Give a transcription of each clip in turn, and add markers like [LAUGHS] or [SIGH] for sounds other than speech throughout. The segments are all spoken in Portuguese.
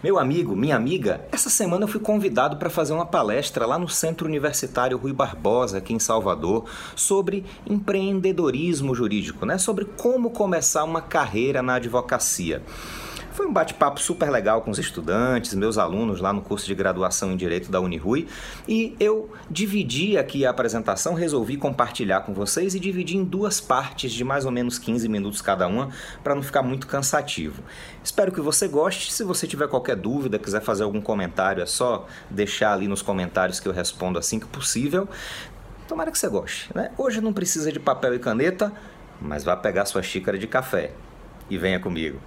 Meu amigo, minha amiga, essa semana eu fui convidado para fazer uma palestra lá no Centro Universitário Rui Barbosa, aqui em Salvador, sobre empreendedorismo jurídico, né? Sobre como começar uma carreira na advocacia. Foi um bate-papo super legal com os estudantes, meus alunos lá no curso de graduação em Direito da Unirui, e eu dividi aqui a apresentação, resolvi compartilhar com vocês e dividi em duas partes de mais ou menos 15 minutos cada uma, para não ficar muito cansativo. Espero que você goste. Se você tiver qualquer dúvida, quiser fazer algum comentário, é só deixar ali nos comentários que eu respondo assim que possível. Tomara que você goste. Né? Hoje não precisa de papel e caneta, mas vá pegar sua xícara de café e venha comigo.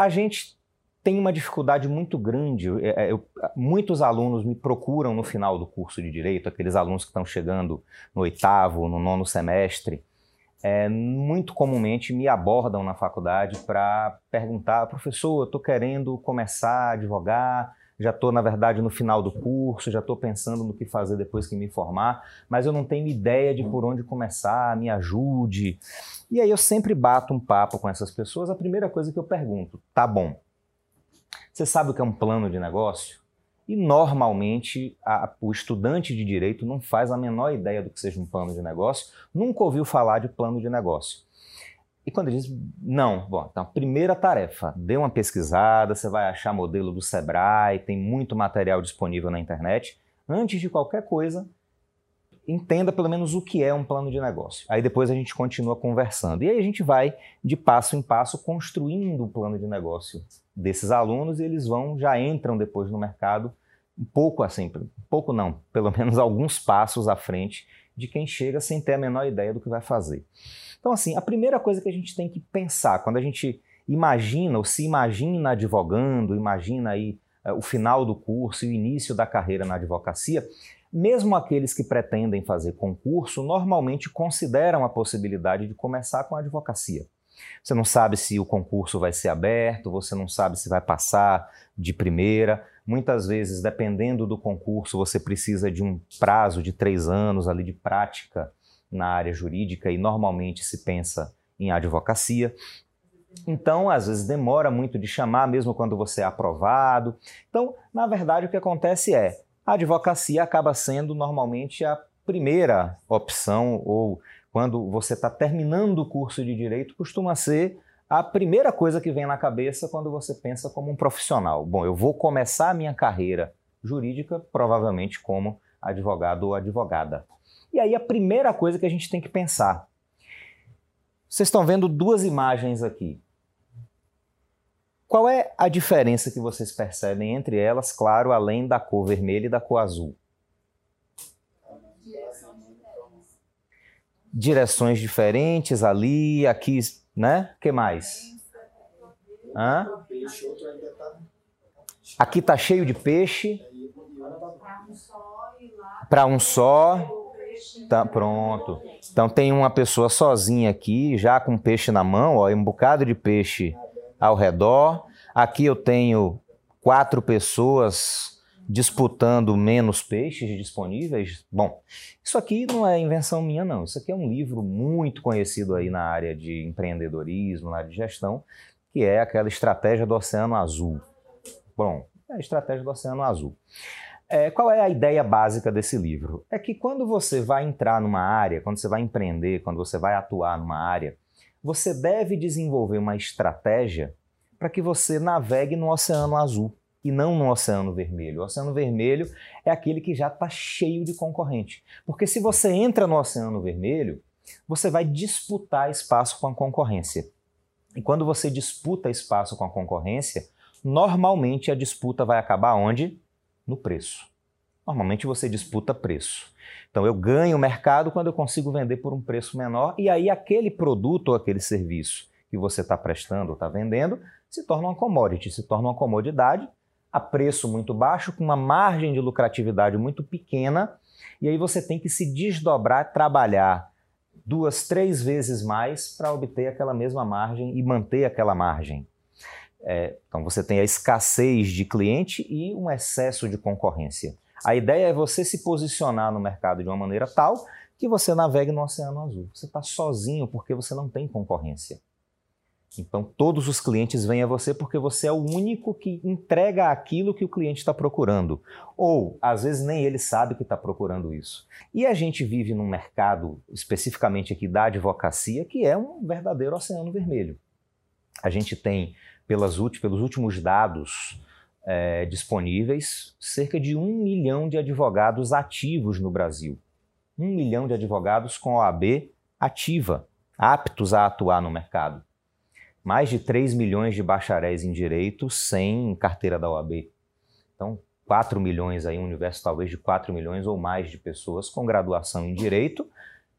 A gente tem uma dificuldade muito grande. É, é, eu, muitos alunos me procuram no final do curso de direito, aqueles alunos que estão chegando no oitavo, no nono semestre, é, muito comumente me abordam na faculdade para perguntar: professor, eu estou querendo começar a advogar, já estou, na verdade, no final do curso, já estou pensando no que fazer depois que me formar, mas eu não tenho ideia de por onde começar, me ajude. E aí eu sempre bato um papo com essas pessoas. A primeira coisa que eu pergunto, tá bom, você sabe o que é um plano de negócio? E normalmente a, o estudante de direito não faz a menor ideia do que seja um plano de negócio, nunca ouviu falar de plano de negócio. E quando diz, não, bom, então, primeira tarefa, dê uma pesquisada, você vai achar modelo do Sebrae, tem muito material disponível na internet. Antes de qualquer coisa, entenda pelo menos o que é um plano de negócio. Aí depois a gente continua conversando. E aí a gente vai, de passo em passo, construindo o plano de negócio desses alunos e eles vão, já entram depois no mercado um pouco assim, pouco não, pelo menos alguns passos à frente de quem chega sem ter a menor ideia do que vai fazer. Então, assim, a primeira coisa que a gente tem que pensar quando a gente imagina ou se imagina advogando, imagina aí uh, o final do curso e o início da carreira na advocacia, mesmo aqueles que pretendem fazer concurso normalmente consideram a possibilidade de começar com a advocacia. Você não sabe se o concurso vai ser aberto, você não sabe se vai passar de primeira. Muitas vezes, dependendo do concurso, você precisa de um prazo de três anos ali de prática na área jurídica e normalmente se pensa em advocacia. Então, às vezes demora muito de chamar, mesmo quando você é aprovado. Então, na verdade, o que acontece é a advocacia acaba sendo normalmente a primeira opção, ou quando você está terminando o curso de direito, costuma ser a primeira coisa que vem na cabeça quando você pensa como um profissional. Bom, eu vou começar a minha carreira jurídica, provavelmente como advogado ou advogada. E aí a primeira coisa que a gente tem que pensar. Vocês estão vendo duas imagens aqui. Qual é a diferença que vocês percebem entre elas, claro, além da cor vermelha e da cor azul? Direções diferentes ali, aqui, né? Que mais? Hã? Aqui está cheio de peixe. Para um só. Tá, pronto. Então tem uma pessoa sozinha aqui, já com peixe na mão, ó, um bocado de peixe ao redor. Aqui eu tenho quatro pessoas disputando menos peixes disponíveis. Bom, isso aqui não é invenção minha, não. Isso aqui é um livro muito conhecido aí na área de empreendedorismo, na área de gestão, que é aquela estratégia do Oceano Azul. Bom, é a estratégia do Oceano Azul. É, qual é a ideia básica desse livro? É que quando você vai entrar numa área, quando você vai empreender, quando você vai atuar numa área, você deve desenvolver uma estratégia para que você navegue no Oceano Azul e não no Oceano Vermelho. O Oceano Vermelho é aquele que já está cheio de concorrente. Porque se você entra no Oceano Vermelho, você vai disputar espaço com a concorrência. E quando você disputa espaço com a concorrência, normalmente a disputa vai acabar onde? no preço. Normalmente você disputa preço. Então eu ganho o mercado quando eu consigo vender por um preço menor e aí aquele produto ou aquele serviço que você está prestando ou está vendendo se torna uma commodity, se torna uma comodidade a preço muito baixo, com uma margem de lucratividade muito pequena, e aí você tem que se desdobrar, trabalhar duas, três vezes mais para obter aquela mesma margem e manter aquela margem. É, então você tem a escassez de cliente e um excesso de concorrência. A ideia é você se posicionar no mercado de uma maneira tal que você navegue no Oceano Azul. Você está sozinho porque você não tem concorrência. Então, todos os clientes vêm a você porque você é o único que entrega aquilo que o cliente está procurando. Ou, às vezes, nem ele sabe que está procurando isso. E a gente vive num mercado, especificamente aqui da advocacia, que é um verdadeiro oceano vermelho. A gente tem, pelas, pelos últimos dados é, disponíveis, cerca de um milhão de advogados ativos no Brasil. Um milhão de advogados com OAB ativa, aptos a atuar no mercado mais de 3 milhões de bacharéis em direito sem carteira da OAB. Então, 4 milhões aí, um universo talvez de 4 milhões ou mais de pessoas com graduação em direito,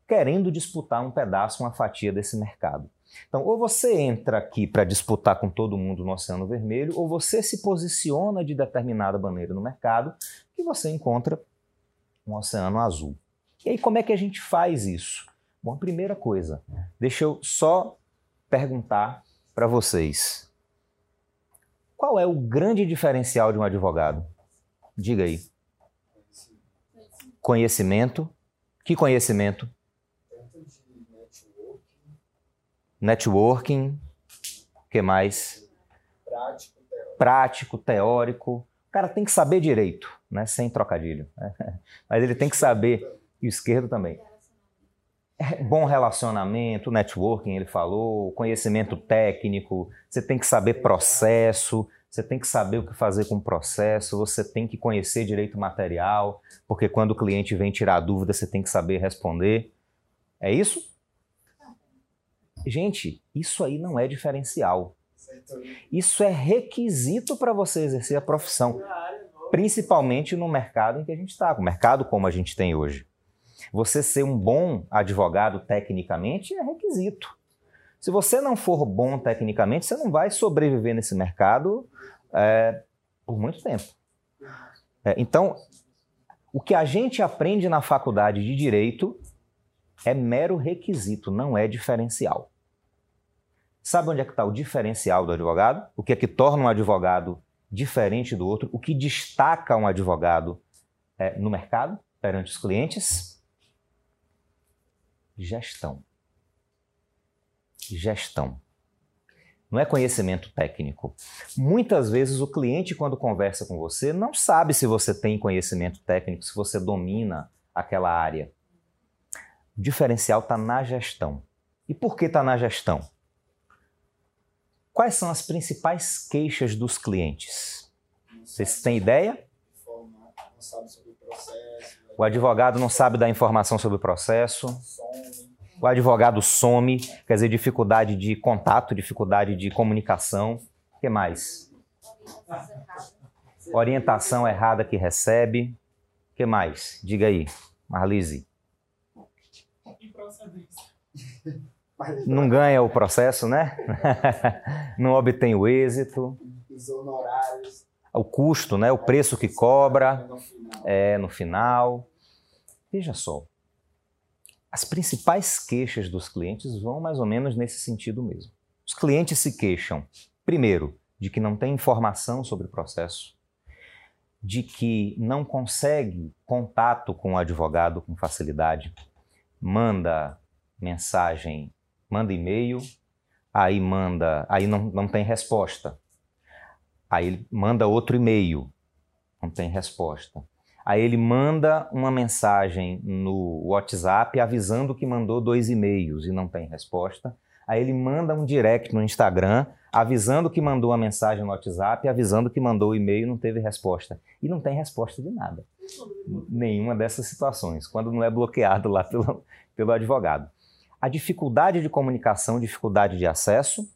querendo disputar um pedaço, uma fatia desse mercado. Então, ou você entra aqui para disputar com todo mundo no Oceano Vermelho, ou você se posiciona de determinada maneira no mercado que você encontra um Oceano Azul. E aí, como é que a gente faz isso? Bom, primeira coisa, deixa eu só perguntar para vocês. Qual é o grande diferencial de um advogado? Diga aí. Conhecimento. Que conhecimento? Networking. O que mais? Prático, teórico. Prático, teórico. O cara tem que saber direito, né? sem trocadilho. [LAUGHS] Mas ele tem que saber. E o esquerdo também. bom relacionamento, networking, ele falou, conhecimento técnico, você tem que saber processo, você tem que saber o que fazer com o processo, você tem que conhecer direito material, porque quando o cliente vem tirar dúvida, você tem que saber responder. É isso? Gente, isso aí não é diferencial. Isso é requisito para você exercer a profissão, principalmente no mercado em que a gente está, o mercado como a gente tem hoje. Você ser um bom advogado tecnicamente é requisito. Se você não for bom tecnicamente, você não vai sobreviver nesse mercado é, por muito tempo. É, então, o que a gente aprende na faculdade de direito é mero requisito, não é diferencial. Sabe onde é que está o diferencial do advogado? O que é que torna um advogado diferente do outro? O que destaca um advogado é, no mercado perante os clientes? Gestão. Gestão. Não é conhecimento técnico. Muitas vezes o cliente, quando conversa com você, não sabe se você tem conhecimento técnico, se você domina aquela área. O diferencial está na gestão. E por que está na gestão? Quais são as principais queixas dos clientes? Vocês têm ideia? Não sabe sobre o processo, o advogado não sabe dar informação sobre o processo. O advogado some, quer dizer, dificuldade de contato, dificuldade de comunicação. O que mais? Orientação errada que recebe. O que mais? Diga aí, Marlise. [LAUGHS] Não ganha o processo, né? [LAUGHS] Não obtém o êxito. Os honorários. O custo, né? O preço que cobra é, no final. Veja só, as principais queixas dos clientes vão mais ou menos nesse sentido mesmo. Os clientes se queixam, primeiro, de que não tem informação sobre o processo, de que não consegue contato com o advogado com facilidade, manda mensagem, manda e-mail, aí manda, aí não, não tem resposta. Aí manda outro e-mail, não tem resposta. Aí ele manda uma mensagem no WhatsApp avisando que mandou dois e-mails e não tem resposta. Aí ele manda um direct no Instagram avisando que mandou a mensagem no WhatsApp, avisando que mandou o e-mail e não teve resposta. E não tem resposta de nada. Nenhuma dessas situações, quando não é bloqueado lá pelo, pelo advogado. A dificuldade de comunicação, dificuldade de acesso,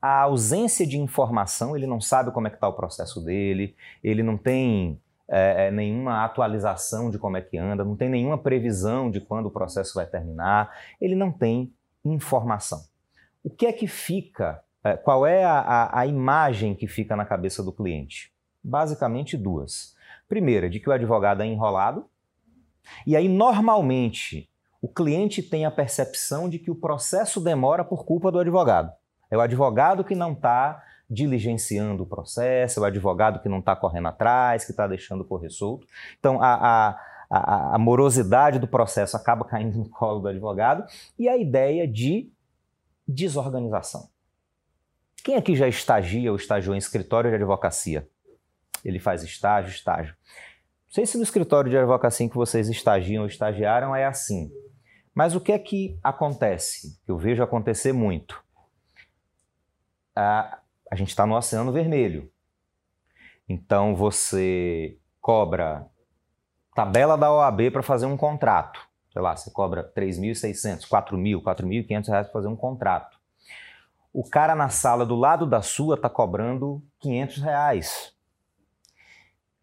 a ausência de informação, ele não sabe como é que está o processo dele, ele não tem é, é, nenhuma atualização de como é que anda, não tem nenhuma previsão de quando o processo vai terminar, ele não tem informação. O que é que fica, é, qual é a, a, a imagem que fica na cabeça do cliente? Basicamente duas. Primeira, de que o advogado é enrolado, e aí normalmente o cliente tem a percepção de que o processo demora por culpa do advogado. É o advogado que não está diligenciando o processo, é o advogado que não está correndo atrás, que está deixando correr solto. Então, a, a, a, morosidade do processo acaba caindo no colo do advogado e a ideia de desorganização. Quem aqui já estagia ou estagiou em escritório de advocacia? Ele faz estágio, estágio. Não sei se no escritório de advocacia que vocês estagiam ou estagiaram é assim. Mas o que é que acontece? Eu vejo acontecer muito. A, a gente está no Oceano Vermelho. Então você cobra tabela da OAB para fazer um contrato. Sei lá, você cobra 3.600, 4.000, 4.500 reais para fazer um contrato. O cara na sala do lado da sua está cobrando 500 reais.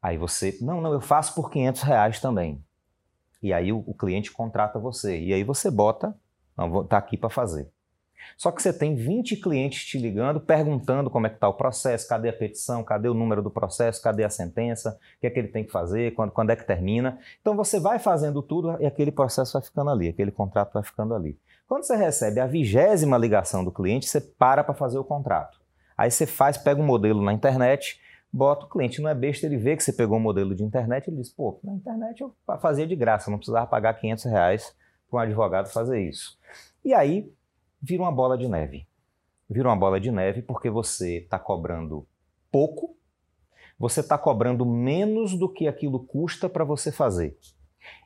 Aí você, não, não, eu faço por 500 reais também. E aí o, o cliente contrata você. E aí você bota, não, tá aqui para fazer. Só que você tem 20 clientes te ligando, perguntando como é que está o processo, cadê a petição, cadê o número do processo, cadê a sentença, o que é que ele tem que fazer, quando, quando é que termina. Então você vai fazendo tudo e aquele processo vai ficando ali, aquele contrato vai ficando ali. Quando você recebe a vigésima ligação do cliente, você para para fazer o contrato. Aí você faz, pega um modelo na internet, bota o cliente, não é besta, ele vê que você pegou um modelo de internet, ele diz, pô, na internet eu fazia de graça, não precisava pagar 500 reais para um advogado fazer isso. E aí vira uma bola de neve. Vira uma bola de neve porque você está cobrando pouco, você está cobrando menos do que aquilo custa para você fazer.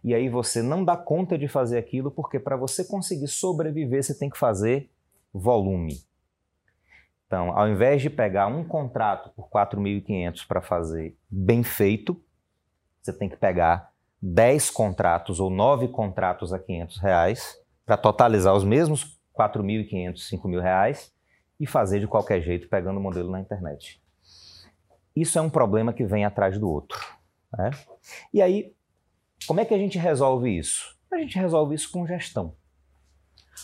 E aí você não dá conta de fazer aquilo porque para você conseguir sobreviver você tem que fazer volume. Então, ao invés de pegar um contrato por 4.500 para fazer bem feito, você tem que pegar 10 contratos ou 9 contratos a 500 reais para totalizar os mesmos 4.500, 5.000 reais e fazer de qualquer jeito pegando o modelo na internet. Isso é um problema que vem atrás do outro. Né? E aí, como é que a gente resolve isso? A gente resolve isso com gestão.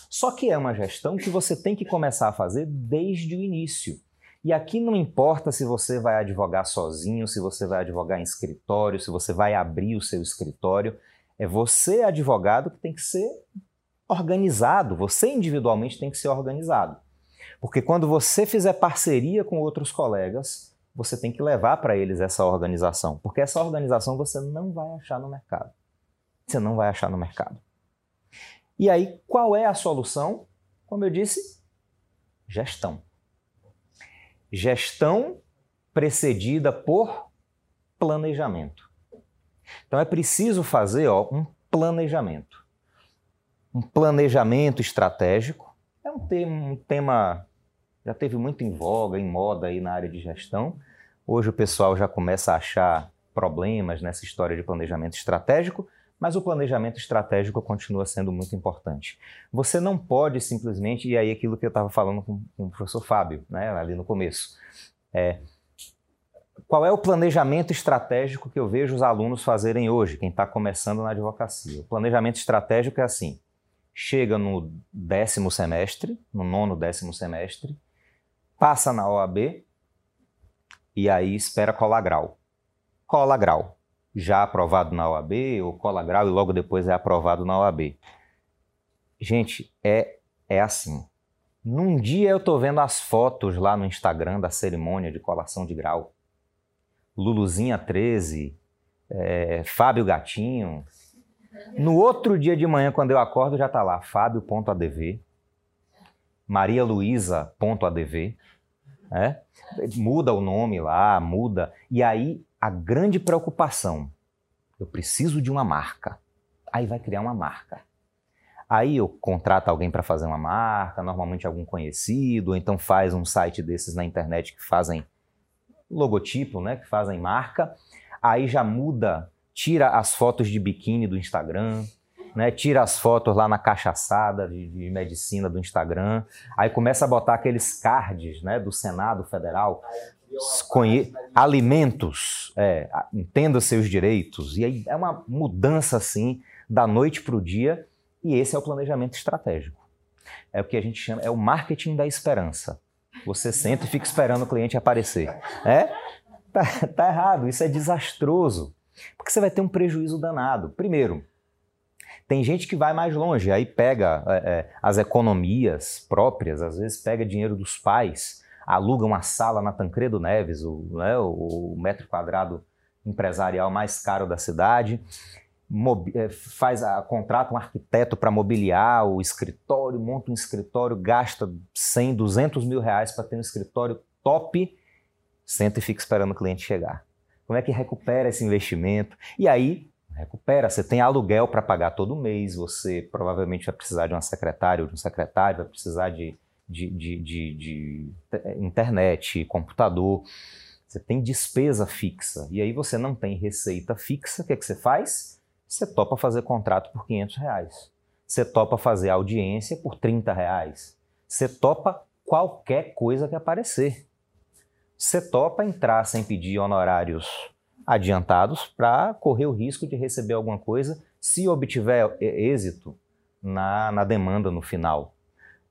Só que é uma gestão que você tem que começar a fazer desde o início. E aqui não importa se você vai advogar sozinho, se você vai advogar em escritório, se você vai abrir o seu escritório. É você, advogado, que tem que ser organizado. Você individualmente tem que ser organizado. Porque quando você fizer parceria com outros colegas, você tem que levar para eles essa organização. Porque essa organização você não vai achar no mercado. Você não vai achar no mercado. E aí, qual é a solução? Como eu disse, gestão. Gestão precedida por planejamento. Então é preciso fazer ó, um planejamento. Um planejamento estratégico. É um tema, um tema já teve muito em voga, em moda aí na área de gestão. Hoje o pessoal já começa a achar problemas nessa história de planejamento estratégico, mas o planejamento estratégico continua sendo muito importante. Você não pode simplesmente, e aí aquilo que eu estava falando com, com, o professor Fábio, né, ali no começo, é, qual é o planejamento estratégico que eu vejo os alunos fazerem hoje, quem está começando na advocacia? O planejamento estratégico é assim: chega no décimo semestre, no nono décimo semestre, passa na OAB e aí espera colar grau. Cola grau já aprovado na OAB, ou cola grau e logo depois é aprovado na OAB. Gente, é, é assim. Num dia eu estou vendo as fotos lá no Instagram da cerimônia de colação de grau. Luluzinha 13, é, Fábio Gatinho. No outro dia de manhã, quando eu acordo, já está lá Fábio.adv, Maria Luísa.adv. É? Muda o nome lá, muda. E aí a grande preocupação. Eu preciso de uma marca. Aí vai criar uma marca. Aí eu contrato alguém para fazer uma marca, normalmente algum conhecido, ou então faz um site desses na internet que fazem logotipo, né, que fazem marca. Aí já muda, tira as fotos de biquíni do Instagram, né, tira as fotos lá na cachaçada de, de, medicina do Instagram, aí começa a botar aqueles cards né, do Senado Federal alimentos, é, entenda seus direitos. E aí é uma mudança assim da noite para o dia, e esse é o planejamento estratégico. É o que a gente chama, é o marketing da esperança. Você senta e fica esperando o cliente aparecer. É? Tá, tá errado, isso é desastroso. Porque você vai ter um prejuízo danado. Primeiro, tem gente que vai mais longe, aí pega é, é, as economias próprias, às vezes pega dinheiro dos pais aluga uma sala na Tancredo Neves, o, né, o metro quadrado empresarial mais caro da cidade, é, faz a, contrata um arquiteto para mobiliar o escritório, monta um escritório, gasta 100, 200 mil reais para ter um escritório top, senta e fica esperando o cliente chegar. Como é que recupera esse investimento? E aí, recupera. Você tem aluguel para pagar todo mês, você provavelmente vai precisar de uma secretária ou de um secretário, vai precisar de, de, de, de, de internet, computador. Você tem despesa fixa. E aí você não tem receita fixa. O que, é que você faz? Você topa fazer contrato por 500 reais. Você topa fazer audiência por 30 reais. Você topa qualquer coisa que aparecer. Você topa entrar sem pedir honorários adiantados para correr o risco de receber alguma coisa se obtiver êxito na, na demanda no final.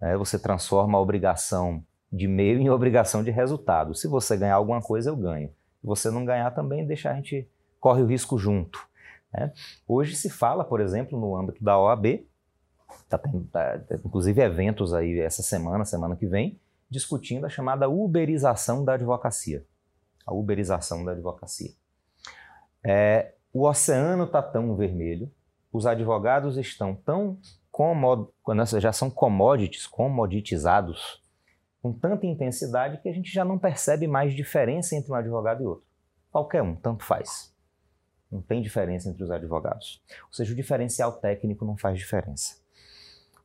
É, você transforma a obrigação de meio em [LAUGHS] obrigação de resultado. Se você ganhar alguma coisa, eu ganho. Se você não ganhar também, deixa a gente corre o risco junto. Né? Hoje se fala, por exemplo, no âmbito da OAB, tá tendo, tá, inclusive eventos aí essa semana, semana que vem, discutindo a chamada uberização da advocacia. A uberização da advocacia. É, o oceano está tão vermelho, os advogados estão tão comod... já são commodities, comoditizados, com tanta intensidade que a gente já não percebe mais diferença entre um advogado e outro. Qualquer um, tanto faz. Não tem diferença entre os advogados. Ou seja, o diferencial técnico não faz diferença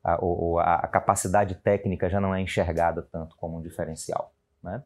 a, a, a capacidade técnica já não é enxergada tanto como um diferencial. Né?